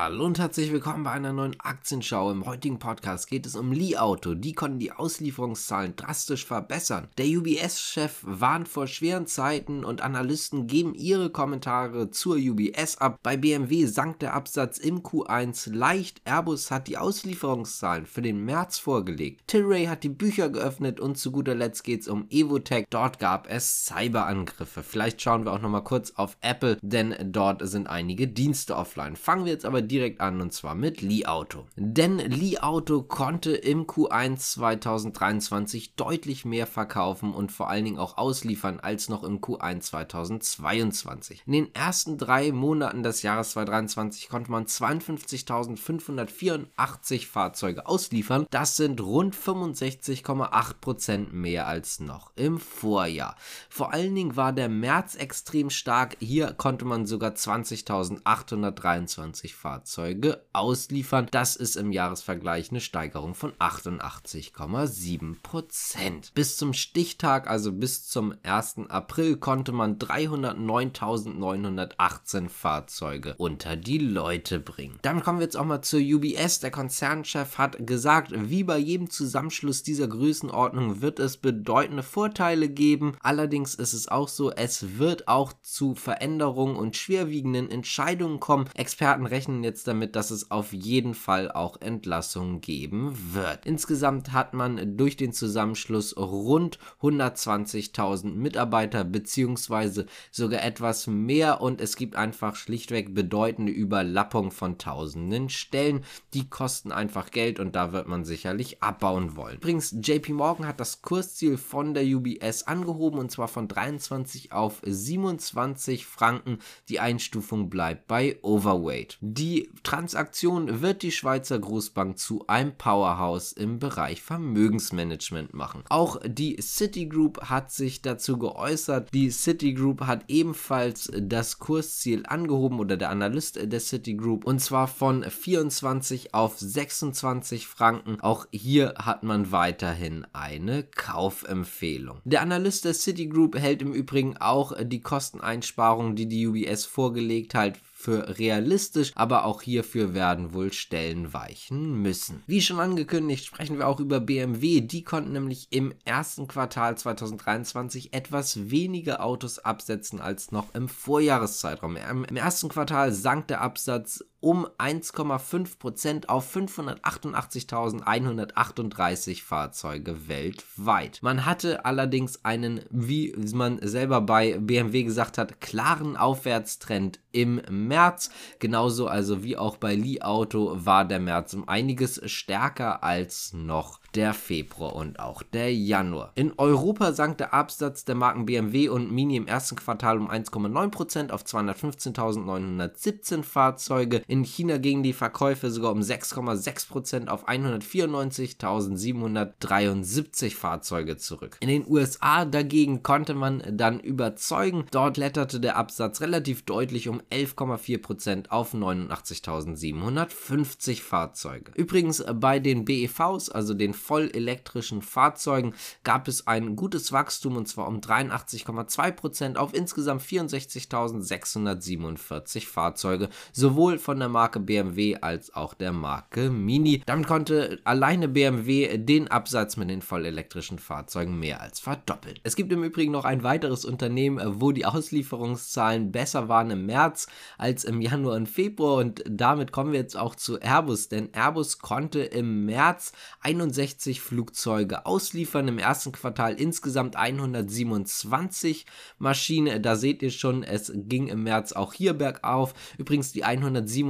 Hallo und herzlich willkommen bei einer neuen Aktienschau. Im heutigen Podcast geht es um Li Auto. Die konnten die Auslieferungszahlen drastisch verbessern. Der UBS-Chef warnt vor schweren Zeiten und Analysten geben ihre Kommentare zur UBS ab. Bei BMW sank der Absatz im Q1 leicht. Airbus hat die Auslieferungszahlen für den März vorgelegt. Tilray hat die Bücher geöffnet und zu guter Letzt geht es um Evotech. Dort gab es Cyberangriffe. Vielleicht schauen wir auch nochmal kurz auf Apple, denn dort sind einige Dienste offline. Fangen wir jetzt aber direkt an und zwar mit Li Auto. Denn Li Auto konnte im Q1 2023 deutlich mehr verkaufen und vor allen Dingen auch ausliefern als noch im Q1 2022. In den ersten drei Monaten des Jahres 2023 konnte man 52.584 Fahrzeuge ausliefern. Das sind rund 65,8% mehr als noch im Vorjahr. Vor allen Dingen war der März extrem stark. Hier konnte man sogar 20.823 Fahrzeuge Fahrzeuge ausliefern. Das ist im Jahresvergleich eine Steigerung von 88,7%. Bis zum Stichtag, also bis zum 1. April, konnte man 309.918 Fahrzeuge unter die Leute bringen. Dann kommen wir jetzt auch mal zur UBS. Der Konzernchef hat gesagt, wie bei jedem Zusammenschluss dieser Größenordnung wird es bedeutende Vorteile geben. Allerdings ist es auch so, es wird auch zu Veränderungen und schwerwiegenden Entscheidungen kommen. Experten rechnen rechnen jetzt damit, dass es auf jeden Fall auch Entlassungen geben wird. Insgesamt hat man durch den Zusammenschluss rund 120.000 Mitarbeiter beziehungsweise sogar etwas mehr und es gibt einfach schlichtweg bedeutende Überlappung von tausenden Stellen. Die kosten einfach Geld und da wird man sicherlich abbauen wollen. Übrigens, JP Morgan hat das Kursziel von der UBS angehoben und zwar von 23 auf 27 Franken. Die Einstufung bleibt bei Overweight. Die die Transaktion wird die Schweizer Großbank zu einem Powerhouse im Bereich Vermögensmanagement machen. Auch die Citigroup hat sich dazu geäußert. Die Citigroup hat ebenfalls das Kursziel angehoben oder der Analyst der Citigroup und zwar von 24 auf 26 Franken. Auch hier hat man weiterhin eine Kaufempfehlung. Der Analyst der Citigroup hält im Übrigen auch die Kosteneinsparungen, die die UBS vorgelegt hat, für realistisch, aber auch hierfür werden wohl Stellen weichen müssen. Wie schon angekündigt, sprechen wir auch über BMW. Die konnten nämlich im ersten Quartal 2023 etwas weniger Autos absetzen als noch im Vorjahreszeitraum. Im ersten Quartal sank der Absatz um 1,5% auf 588.138 Fahrzeuge weltweit. Man hatte allerdings einen, wie man selber bei BMW gesagt hat, klaren Aufwärtstrend im März. Genauso also wie auch bei Li Auto war der März um einiges stärker als noch der Februar und auch der Januar. In Europa sank der Absatz der Marken BMW und Mini im ersten Quartal um 1,9% auf 215.917 Fahrzeuge. In China gingen die Verkäufe sogar um 6,6% auf 194.773 Fahrzeuge zurück. In den USA dagegen konnte man dann überzeugen. Dort kletterte der Absatz relativ deutlich um 11,4% auf 89.750 Fahrzeuge. Übrigens bei den BEVs, also den vollelektrischen Fahrzeugen gab es ein gutes Wachstum und zwar um 83,2% auf insgesamt 64.647 Fahrzeuge, sowohl von der Marke BMW als auch der Marke Mini. Damit konnte alleine BMW den Absatz mit den vollelektrischen Fahrzeugen mehr als verdoppeln. Es gibt im Übrigen noch ein weiteres Unternehmen, wo die Auslieferungszahlen besser waren im März als im Januar und Februar und damit kommen wir jetzt auch zu Airbus, denn Airbus konnte im März 61 160 Flugzeuge ausliefern. Im ersten Quartal insgesamt 127 Maschinen. Da seht ihr schon, es ging im März auch hier bergauf. Übrigens, die 127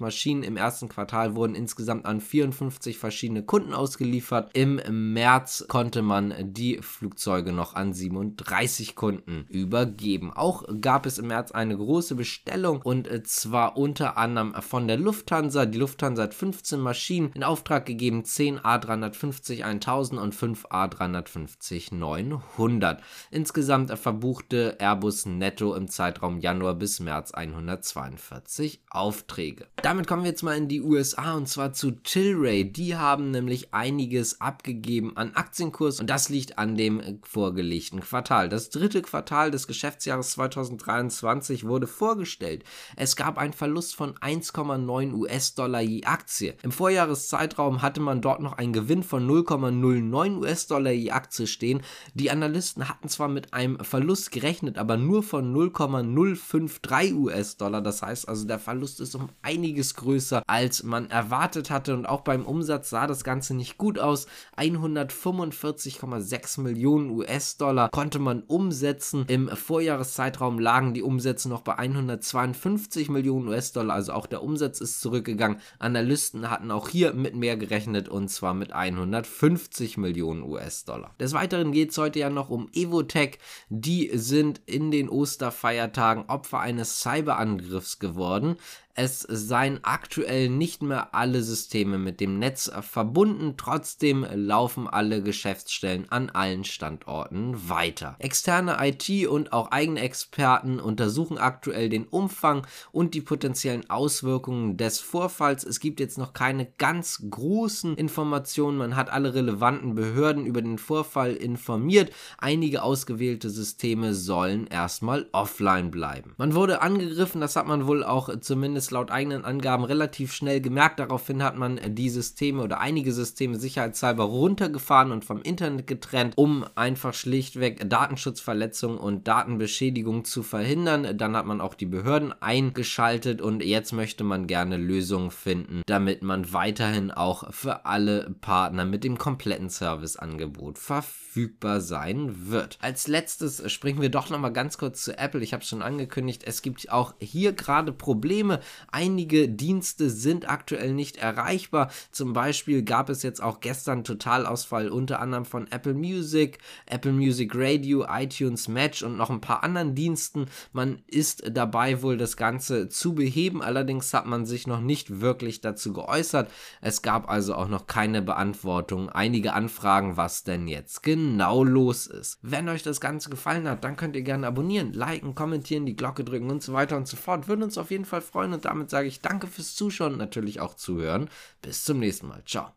Maschinen im ersten Quartal wurden insgesamt an 54 verschiedene Kunden ausgeliefert. Im März konnte man die Flugzeuge noch an 37 Kunden übergeben. Auch gab es im März eine große Bestellung und zwar unter anderem von der Lufthansa. Die Lufthansa hat 15 Maschinen in Auftrag gegeben, 10 A350 350 1000 und 5 A350 900. Insgesamt verbuchte Airbus netto im Zeitraum Januar bis März 142 Aufträge. Aufträge. Damit kommen wir jetzt mal in die USA und zwar zu Tilray. Die haben nämlich einiges abgegeben an Aktienkurs und das liegt an dem vorgelegten Quartal. Das dritte Quartal des Geschäftsjahres 2023 wurde vorgestellt. Es gab einen Verlust von 1,9 US-Dollar je Aktie. Im Vorjahreszeitraum hatte man dort noch einen Gewinn von 0,09 US-Dollar je Aktie stehen. Die Analysten hatten zwar mit einem Verlust gerechnet, aber nur von 0,053 US-Dollar. Das heißt also, der Verlust ist um einiges größer, als man erwartet hatte. Und auch beim Umsatz sah das Ganze nicht gut aus. 145,6 Millionen US-Dollar konnte man umsetzen. Im Vorjahreszeitraum lagen die Umsätze noch bei 152 Millionen US-Dollar. Also auch der Umsatz ist zurückgegangen. Analysten hatten auch hier mit mehr gerechnet und zwar mit 150 Millionen US-Dollar. Des Weiteren geht es heute ja noch um Evotech. Die sind in den Osterfeiertagen Opfer eines Cyberangriffs geworden es seien aktuell nicht mehr alle Systeme mit dem Netz verbunden, trotzdem laufen alle Geschäftsstellen an allen Standorten weiter. Externe IT und auch eigene Experten untersuchen aktuell den Umfang und die potenziellen Auswirkungen des Vorfalls. Es gibt jetzt noch keine ganz großen Informationen, man hat alle relevanten Behörden über den Vorfall informiert. Einige ausgewählte Systeme sollen erstmal offline bleiben. Man wurde angegriffen, das hat man wohl auch zumindest laut eigenen Angaben relativ schnell gemerkt. Daraufhin hat man die Systeme oder einige Systeme sicherheitshalber runtergefahren und vom Internet getrennt, um einfach schlichtweg Datenschutzverletzungen und Datenbeschädigung zu verhindern. Dann hat man auch die Behörden eingeschaltet und jetzt möchte man gerne Lösungen finden, damit man weiterhin auch für alle Partner mit dem kompletten Serviceangebot verfügbar sein wird. Als letztes springen wir doch noch mal ganz kurz zu Apple. Ich habe es schon angekündigt, es gibt auch hier gerade Probleme Einige Dienste sind aktuell nicht erreichbar. Zum Beispiel gab es jetzt auch gestern Totalausfall unter anderem von Apple Music, Apple Music Radio, iTunes Match und noch ein paar anderen Diensten. Man ist dabei wohl das Ganze zu beheben. Allerdings hat man sich noch nicht wirklich dazu geäußert. Es gab also auch noch keine Beantwortung. Einige Anfragen, was denn jetzt genau los ist. Wenn euch das Ganze gefallen hat, dann könnt ihr gerne abonnieren, liken, kommentieren, die Glocke drücken und so weiter und so fort. Würden uns auf jeden Fall freuen und damit sage ich danke fürs Zuschauen und natürlich auch zuhören. Bis zum nächsten Mal. Ciao.